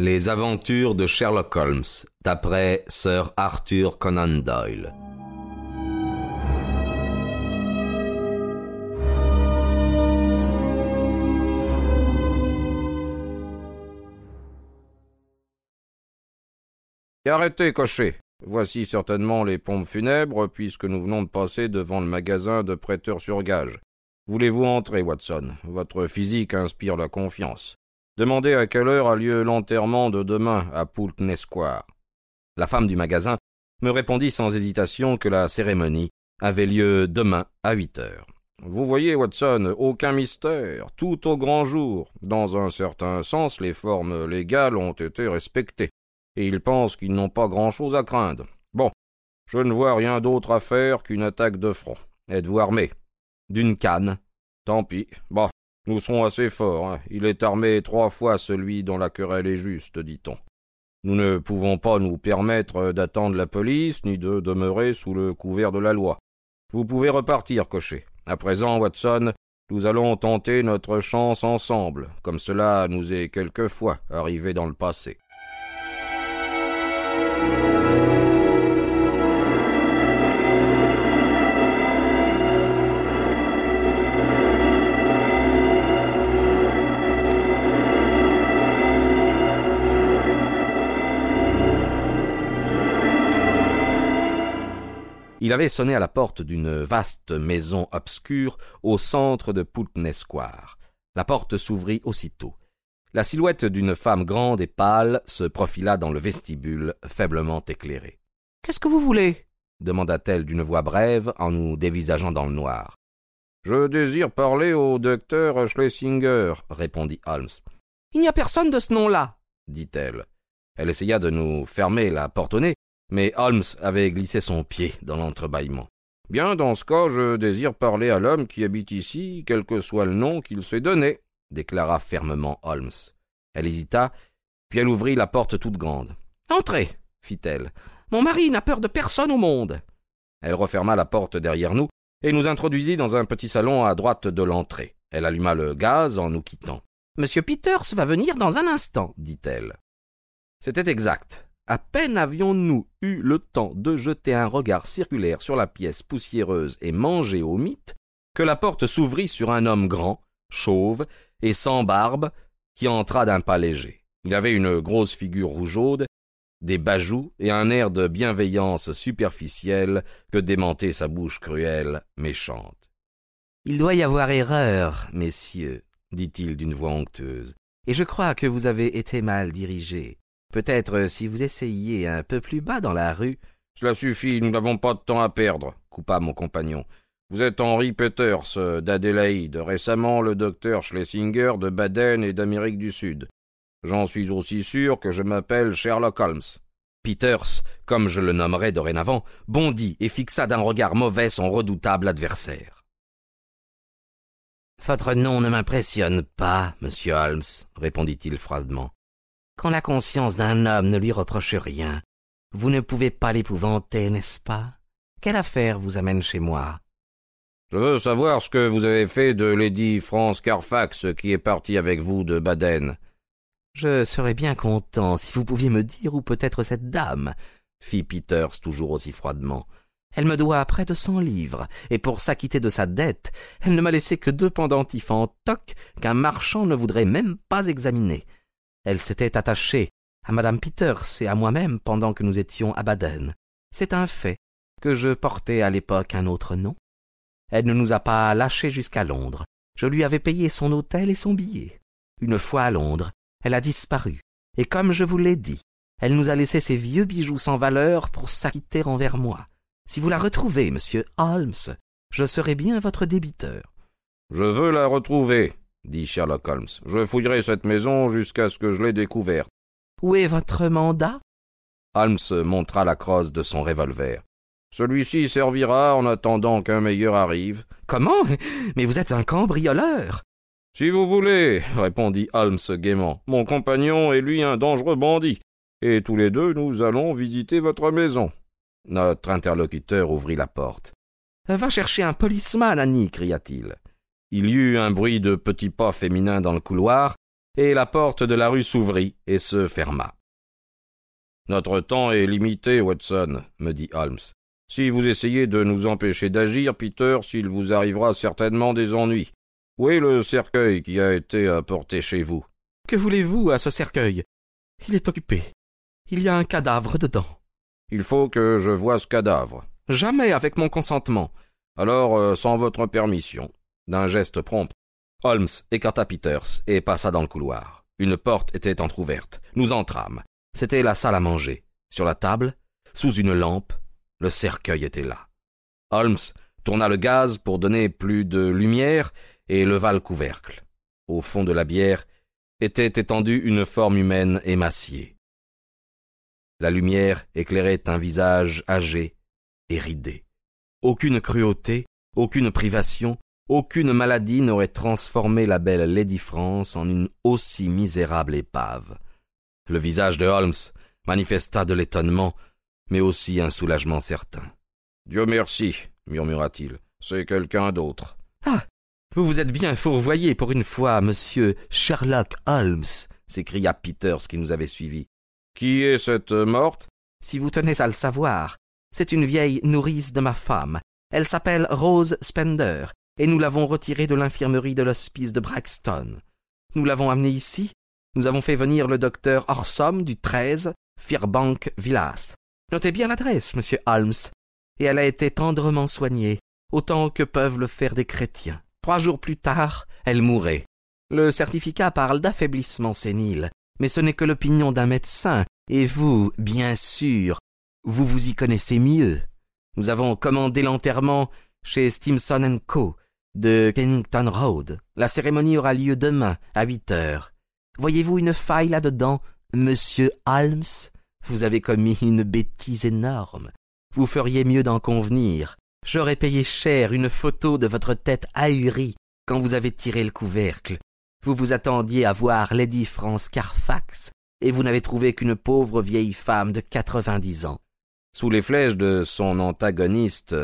Les aventures de Sherlock Holmes, d'après Sir Arthur Conan Doyle. arrêtez, cocher. Voici certainement les pompes funèbres, puisque nous venons de passer devant le magasin de prêteurs sur gage. Voulez-vous entrer, Watson? Votre physique inspire la confiance. Demandez à quelle heure a lieu l'enterrement de demain à Pulteney Square. La femme du magasin me répondit sans hésitation que la cérémonie avait lieu demain à huit heures. Vous voyez, Watson, aucun mystère, tout au grand jour. Dans un certain sens, les formes légales ont été respectées et ils pensent qu'ils n'ont pas grand-chose à craindre. Bon, je ne vois rien d'autre à faire qu'une attaque de front. Êtes-vous armé? D'une canne? Tant pis. Bon, nous serons assez forts. Hein. Il est armé trois fois celui dont la querelle est juste, dit-on. Nous ne pouvons pas nous permettre d'attendre la police, ni de demeurer sous le couvert de la loi. Vous pouvez repartir, cocher. À présent, Watson, nous allons tenter notre chance ensemble, comme cela nous est quelquefois arrivé dans le passé. Il avait sonné à la porte d'une vaste maison obscure au centre de Pulteney Square. La porte s'ouvrit aussitôt. La silhouette d'une femme grande et pâle se profila dans le vestibule, faiblement éclairé. Qu'est-ce que vous voulez? demanda-t-elle d'une voix brève en nous dévisageant dans le noir. Je désire parler au docteur Schlesinger, répondit Holmes. Il n'y a personne de ce nom-là, dit-elle. Elle essaya de nous fermer la porte au nez, mais Holmes avait glissé son pied dans l'entrebâillement. Bien, dans ce cas, je désire parler à l'homme qui habite ici, quel que soit le nom qu'il s'est donné, déclara fermement Holmes. Elle hésita, puis elle ouvrit la porte toute grande. Entrez, fit-elle. Mon mari n'a peur de personne au monde. Elle referma la porte derrière nous et nous introduisit dans un petit salon à droite de l'entrée. Elle alluma le gaz en nous quittant. Monsieur Peters va venir dans un instant, dit-elle. C'était exact. À peine avions-nous eu le temps de jeter un regard circulaire sur la pièce poussiéreuse et manger au mythe, que la porte s'ouvrit sur un homme grand, chauve et sans barbe, qui entra d'un pas léger. Il avait une grosse figure rougeaude, des bajoux et un air de bienveillance superficielle que démentait sa bouche cruelle, méchante. Il doit y avoir erreur, messieurs, dit-il d'une voix onctueuse, et je crois que vous avez été mal dirigés. Peut-être euh, si vous essayiez un peu plus bas dans la rue. Cela suffit, nous n'avons pas de temps à perdre, coupa mon compagnon. Vous êtes Henri Peters, euh, d'Adélaïde, récemment le docteur Schlesinger de Baden et d'Amérique du Sud. J'en suis aussi sûr que je m'appelle Sherlock Holmes. Peters, comme je le nommerai dorénavant, bondit et fixa d'un regard mauvais son redoutable adversaire. Votre nom ne m'impressionne pas, monsieur Holmes, répondit-il froidement. Quand la conscience d'un homme ne lui reproche rien, vous ne pouvez pas l'épouvanter, n'est-ce pas? Quelle affaire vous amène chez moi? Je veux savoir ce que vous avez fait de Lady France Carfax qui est partie avec vous de Baden. Je serais bien content si vous pouviez me dire où peut être cette dame, fit Peters toujours aussi froidement. Elle me doit près de cent livres, et pour s'acquitter de sa dette, elle ne m'a laissé que deux pendentifs en toc qu'un marchand ne voudrait même pas examiner. Elle s'était attachée à madame Peters et à moi-même pendant que nous étions à Baden. C'est un fait que je portais à l'époque un autre nom. Elle ne nous a pas lâchés jusqu'à Londres. Je lui avais payé son hôtel et son billet. Une fois à Londres, elle a disparu, et comme je vous l'ai dit, elle nous a laissé ses vieux bijoux sans valeur pour s'acquitter envers moi. Si vous la retrouvez, monsieur Holmes, je serai bien votre débiteur. Je veux la retrouver, dit Sherlock Holmes. Je fouillerai cette maison jusqu'à ce que je l'ai découverte. Où est votre mandat? Holmes montra la crosse de son revolver. Celui-ci servira en attendant qu'un meilleur arrive. Comment? Mais vous êtes un cambrioleur Si vous voulez, répondit Holmes gaiement. Mon compagnon est lui un dangereux bandit, et tous les deux nous allons visiter votre maison. Notre interlocuteur ouvrit la porte. Va chercher un policeman, Annie, cria-t-il. Il y eut un bruit de petits pas féminins dans le couloir, et la porte de la rue s'ouvrit et se ferma. Notre temps est limité, Watson, me dit Holmes. Si vous essayez de nous empêcher d'agir, Peter, s'il vous arrivera certainement des ennuis. Où est le cercueil qui a été apporté chez vous? Que voulez-vous à ce cercueil? Il est occupé. Il y a un cadavre dedans. Il faut que je voie ce cadavre. Jamais avec mon consentement. Alors, euh, sans votre permission. D'un geste prompt, Holmes écarta Peters et passa dans le couloir. Une porte était entr'ouverte. Nous entrâmes. C'était la salle à manger. Sur la table, sous une lampe, le cercueil était là. Holmes tourna le gaz pour donner plus de lumière et leva le couvercle. Au fond de la bière était étendue une forme humaine émaciée. La lumière éclairait un visage âgé et ridé. Aucune cruauté, aucune privation, aucune maladie n'aurait transformé la belle Lady France en une aussi misérable épave. Le visage de Holmes manifesta de l'étonnement, mais aussi un soulagement certain. Dieu merci, murmura-t-il. C'est quelqu'un d'autre. Ah. Vous vous êtes bien fourvoyé pour une fois, monsieur Sherlock Holmes, s'écria Peters qui nous avait suivis. Qui est cette morte Si vous tenez à le savoir, c'est une vieille nourrice de ma femme. Elle s'appelle Rose Spender, et nous l'avons retirée de l'infirmerie de l'hospice de Braxton. Nous l'avons amenée ici. Nous avons fait venir le docteur Orsom du 13, Fairbank Villas. Notez bien l'adresse, monsieur Holmes. Et elle a été tendrement soignée, autant que peuvent le faire des chrétiens. Trois jours plus tard, elle mourait. Le certificat parle d'affaiblissement sénile, mais ce n'est que l'opinion d'un médecin, et vous, bien sûr, vous vous y connaissez mieux. Nous avons commandé l'enterrement chez Stimson Co. de Kennington Road. La cérémonie aura lieu demain à huit heures. Voyez-vous une faille là-dedans, monsieur Holmes? Vous avez commis une bêtise énorme. Vous feriez mieux d'en convenir. J'aurais payé cher une photo de votre tête ahurie quand vous avez tiré le couvercle. Vous vous attendiez à voir Lady France Carfax, et vous n'avez trouvé qu'une pauvre vieille femme de quatre-vingt-dix ans. Sous les flèches de son antagoniste,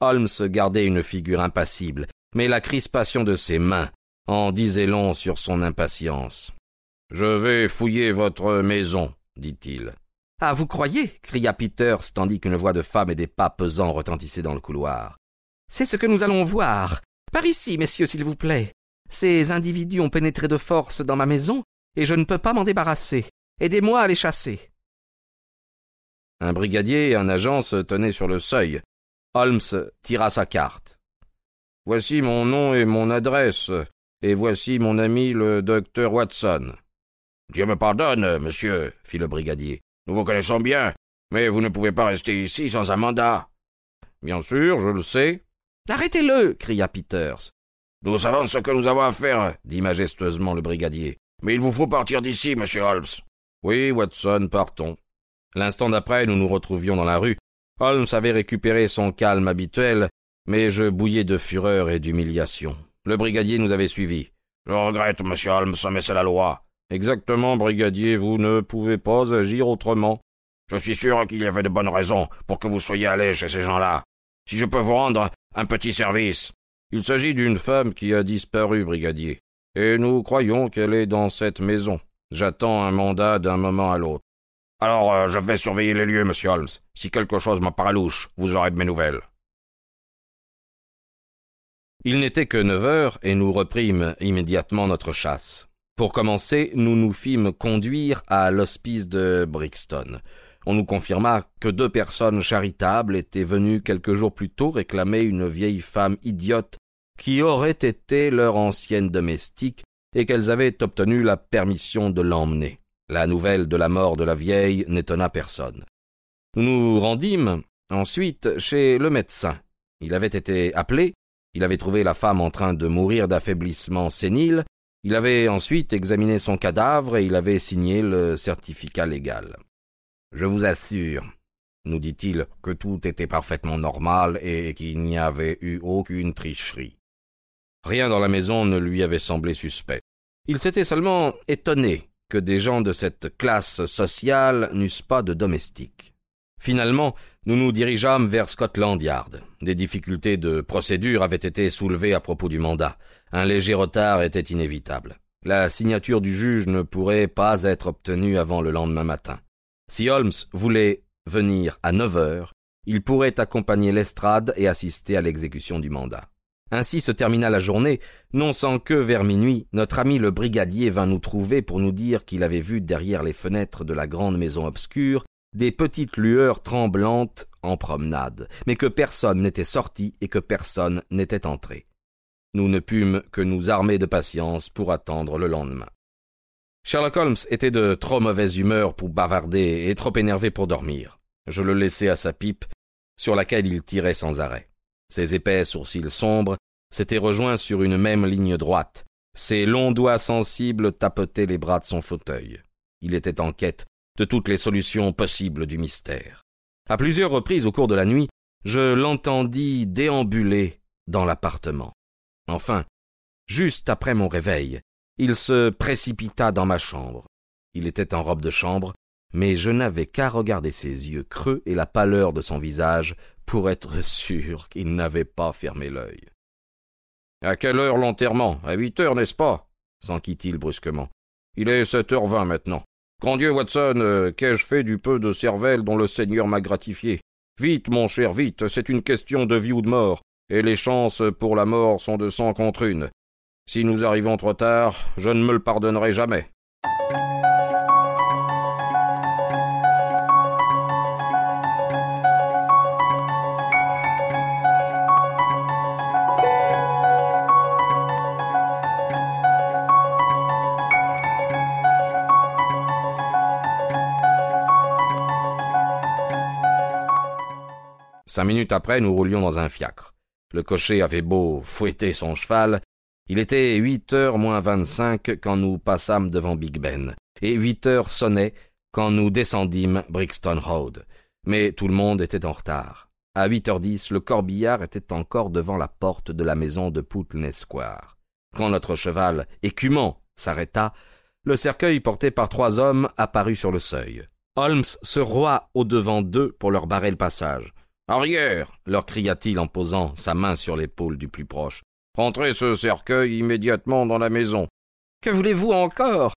Holmes gardait une figure impassible, mais la crispation de ses mains en disait long sur son impatience. Je vais fouiller votre maison, dit-il. Ah, vous croyez? cria Peters, tandis qu'une voix de femme et des pas pesants retentissaient dans le couloir. C'est ce que nous allons voir. Par ici, messieurs, s'il vous plaît. Ces individus ont pénétré de force dans ma maison, et je ne peux pas m'en débarrasser. Aidez-moi à les chasser. Un brigadier et un agent se tenaient sur le seuil. Holmes tira sa carte. Voici mon nom et mon adresse, et voici mon ami le docteur Watson. Dieu me pardonne, monsieur, fit le brigadier. Nous vous connaissons bien, mais vous ne pouvez pas rester ici sans un mandat. Bien sûr, je le sais. Arrêtez-le, cria Peters. Nous savons ce que nous avons à faire, dit majestueusement le brigadier. Mais il vous faut partir d'ici, monsieur Holmes. Oui, Watson, partons. L'instant d'après, nous nous retrouvions dans la rue. Holmes avait récupéré son calme habituel, mais je bouillais de fureur et d'humiliation. Le brigadier nous avait suivis. Je regrette, monsieur Holmes, mais c'est la loi. Exactement, brigadier, vous ne pouvez pas agir autrement. Je suis sûr qu'il y avait de bonnes raisons pour que vous soyez allé chez ces gens-là. Si je peux vous rendre un petit service. Il s'agit d'une femme qui a disparu, brigadier, et nous croyons qu'elle est dans cette maison. J'attends un mandat d'un moment à l'autre. Alors euh, je vais surveiller les lieux, monsieur Holmes. Si quelque chose m'apparaît louche, vous aurez de mes nouvelles. Il n'était que neuf heures et nous reprîmes immédiatement notre chasse. Pour commencer, nous nous fîmes conduire à l'hospice de Brixton. On nous confirma que deux personnes charitables étaient venues quelques jours plus tôt réclamer une vieille femme idiote qui aurait été leur ancienne domestique et qu'elles avaient obtenu la permission de l'emmener. La nouvelle de la mort de la vieille n'étonna personne. Nous nous rendîmes ensuite chez le médecin. Il avait été appelé, il avait trouvé la femme en train de mourir d'affaiblissement sénile, il avait ensuite examiné son cadavre et il avait signé le certificat légal. Je vous assure, nous dit-il, que tout était parfaitement normal et qu'il n'y avait eu aucune tricherie. Rien dans la maison ne lui avait semblé suspect. Il s'était seulement étonné que des gens de cette classe sociale n'eussent pas de domestiques. Finalement, nous nous dirigeâmes vers Scotland Yard. Des difficultés de procédure avaient été soulevées à propos du mandat. Un léger retard était inévitable. La signature du juge ne pourrait pas être obtenue avant le lendemain matin. Si Holmes voulait venir à neuf heures, il pourrait accompagner l'estrade et assister à l'exécution du mandat. Ainsi se termina la journée, non sans que, vers minuit, notre ami le brigadier vint nous trouver pour nous dire qu'il avait vu derrière les fenêtres de la grande maison obscure des petites lueurs tremblantes en promenade, mais que personne n'était sorti et que personne n'était entré. Nous ne pûmes que nous armer de patience pour attendre le lendemain. Sherlock Holmes était de trop mauvaise humeur pour bavarder et trop énervé pour dormir. Je le laissai à sa pipe, sur laquelle il tirait sans arrêt. Ses épais sourcils sombres s'étaient rejoints sur une même ligne droite. Ses longs doigts sensibles tapotaient les bras de son fauteuil. Il était en quête de toutes les solutions possibles du mystère. À plusieurs reprises au cours de la nuit, je l'entendis déambuler dans l'appartement. Enfin, juste après mon réveil, il se précipita dans ma chambre. Il était en robe de chambre, mais je n'avais qu'à regarder ses yeux creux et la pâleur de son visage pour être sûr qu'il n'avait pas fermé l'œil. À quelle heure l'enterrement? À huit heures, n'est-ce pas s'enquit-il brusquement. Il est sept heures vingt maintenant. Grand Dieu, Watson, euh, qu'ai-je fait du peu de cervelle dont le Seigneur m'a gratifié? Vite, mon cher, vite, c'est une question de vie ou de mort et les chances pour la mort sont de cent contre une. Si nous arrivons trop tard, je ne me le pardonnerai jamais. Cinq minutes après, nous roulions dans un fiacre. Le cocher avait beau fouetter son cheval, il était huit heures moins vingt-cinq quand nous passâmes devant Big Ben, et huit heures sonnaient quand nous descendîmes Brixton Road. Mais tout le monde était en retard. À huit heures dix, le corbillard était encore devant la porte de la maison de Putney Square. Quand notre cheval, écumant, s'arrêta, le cercueil porté par trois hommes apparut sur le seuil. Holmes se roa au-devant d'eux pour leur barrer le passage. Arrière leur cria-t-il en posant sa main sur l'épaule du plus proche. Rentrez ce cercueil immédiatement dans la maison. Que voulez-vous encore?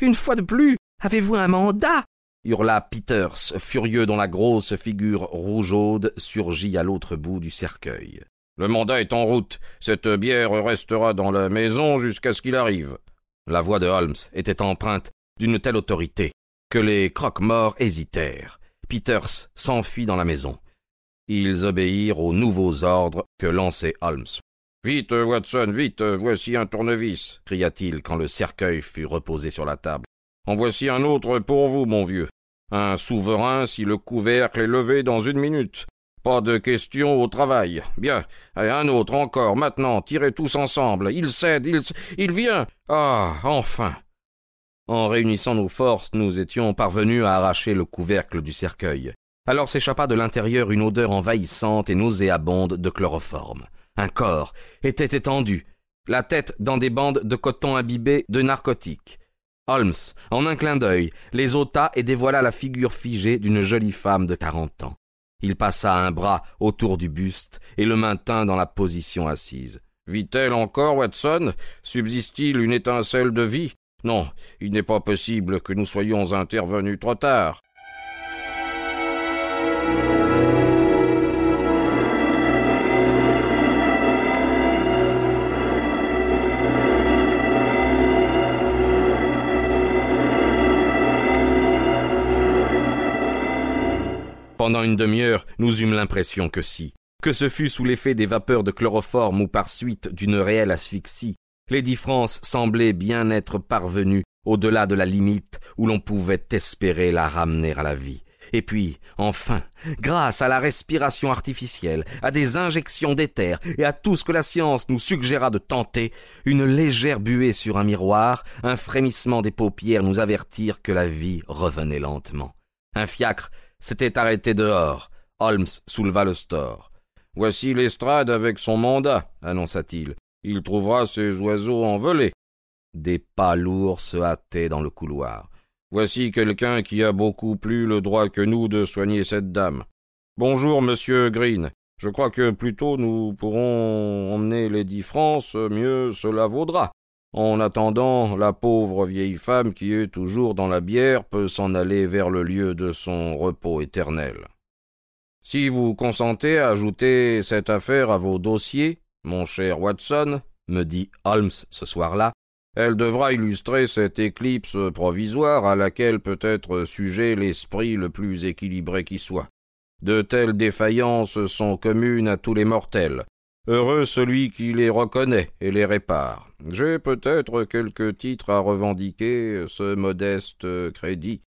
Une fois de plus, avez-vous un mandat? hurla Peters, furieux dont la grosse figure rougeaude surgit à l'autre bout du cercueil. Le mandat est en route. Cette bière restera dans la maison jusqu'à ce qu'il arrive. La voix de Holmes était empreinte d'une telle autorité que les croque-morts hésitèrent. Peters s'enfuit dans la maison. Ils obéirent aux nouveaux ordres que lançait Holmes. Vite, Watson, vite, voici un tournevis, cria-t-il quand le cercueil fut reposé sur la table. En voici un autre pour vous, mon vieux. Un souverain si le couvercle est levé dans une minute. Pas de question au travail. Bien. Et un autre encore, maintenant, tirez tous ensemble. Il cède, il, il vient. Ah, enfin. En réunissant nos forces, nous étions parvenus à arracher le couvercle du cercueil. Alors s'échappa de l'intérieur une odeur envahissante et nauséabonde de chloroforme. Un corps était étendu, la tête dans des bandes de coton imbibées de narcotiques. Holmes, en un clin d'œil, les ôta et dévoila la figure figée d'une jolie femme de quarante ans. Il passa un bras autour du buste et le maintint dans la position assise. Vit-elle encore, Watson? Subsiste-t-il une étincelle de vie? Non, il n'est pas possible que nous soyons intervenus trop tard. Pendant une demi-heure, nous eûmes l'impression que si, que ce fût sous l'effet des vapeurs de chloroforme ou par suite d'une réelle asphyxie, Lady France semblait bien être parvenue au-delà de la limite où l'on pouvait espérer la ramener à la vie. Et puis, enfin, grâce à la respiration artificielle, à des injections d'éther et à tout ce que la science nous suggéra de tenter, une légère buée sur un miroir, un frémissement des paupières nous avertirent que la vie revenait lentement. Un fiacre s'était arrêté dehors. Holmes souleva le store. Voici l'estrade avec son mandat, annonça-t-il. Il trouvera ses oiseaux envolés. Des pas lourds se hâtaient dans le couloir. Voici quelqu'un qui a beaucoup plus le droit que nous de soigner cette dame. Bonjour, monsieur Green. Je crois que plus tôt nous pourrons emmener Lady France, mieux cela vaudra. En attendant, la pauvre vieille femme qui est toujours dans la bière peut s'en aller vers le lieu de son repos éternel. Si vous consentez à ajouter cette affaire à vos dossiers, mon cher Watson, me dit Holmes ce soir-là, elle devra illustrer cette éclipse provisoire à laquelle peut être sujet l'esprit le plus équilibré qui soit. De telles défaillances sont communes à tous les mortels. Heureux celui qui les reconnaît et les répare. J'ai peut-être quelques titres à revendiquer ce modeste crédit.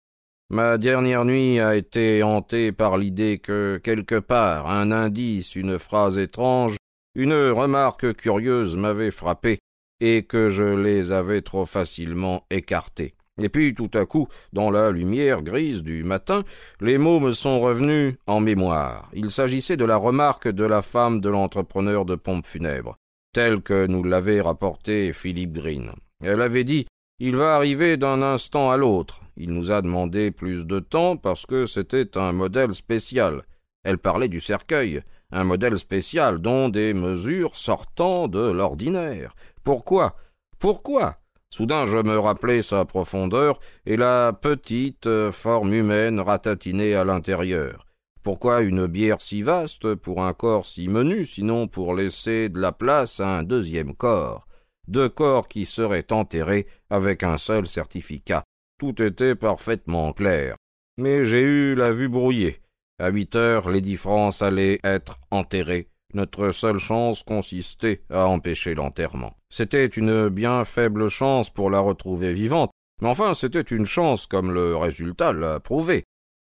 Ma dernière nuit a été hantée par l'idée que, quelque part, un indice, une phrase étrange, une remarque curieuse m'avait frappé, et que je les avais trop facilement écartés. Et puis, tout à coup, dans la lumière grise du matin, les mots me sont revenus en mémoire. Il s'agissait de la remarque de la femme de l'entrepreneur de pompes funèbres, telle que nous l'avait rapporté Philippe Green. Elle avait dit Il va arriver d'un instant à l'autre. Il nous a demandé plus de temps parce que c'était un modèle spécial. Elle parlait du cercueil, un modèle spécial dont des mesures sortant de l'ordinaire. Pourquoi? Pourquoi? Soudain je me rappelai sa profondeur et la petite euh, forme humaine ratatinée à l'intérieur. Pourquoi une bière si vaste pour un corps si menu, sinon pour laisser de la place à un deuxième corps? Deux corps qui seraient enterrés avec un seul certificat. Tout était parfaitement clair. Mais j'ai eu la vue brouillée. À huit heures, Lady France allait être enterrée. Notre seule chance consistait à empêcher l'enterrement. C'était une bien faible chance pour la retrouver vivante, mais enfin c'était une chance comme le résultat l'a prouvé.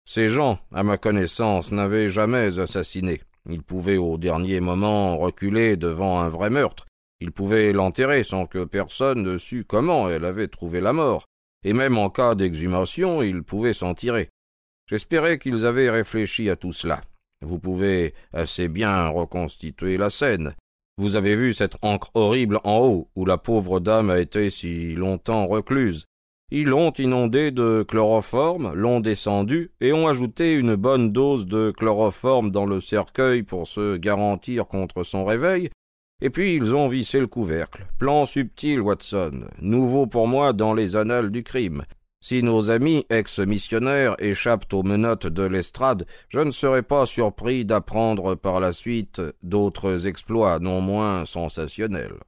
Ces gens, à ma connaissance, n'avaient jamais assassiné. Ils pouvaient au dernier moment reculer devant un vrai meurtre. Ils pouvaient l'enterrer sans que personne ne sût comment elle avait trouvé la mort et même en cas d'exhumation, ils pouvaient s'en tirer. J'espérais qu'ils avaient réfléchi à tout cela. Vous pouvez assez bien reconstituer la scène. Vous avez vu cette encre horrible en haut, où la pauvre dame a été si longtemps recluse. Ils l'ont inondée de chloroforme, l'ont descendue, et ont ajouté une bonne dose de chloroforme dans le cercueil pour se garantir contre son réveil, et puis ils ont vissé le couvercle. Plan subtil, Watson, nouveau pour moi dans les annales du crime. Si nos amis ex-missionnaires échappent aux menottes de l'estrade, je ne serais pas surpris d'apprendre par la suite d'autres exploits non moins sensationnels.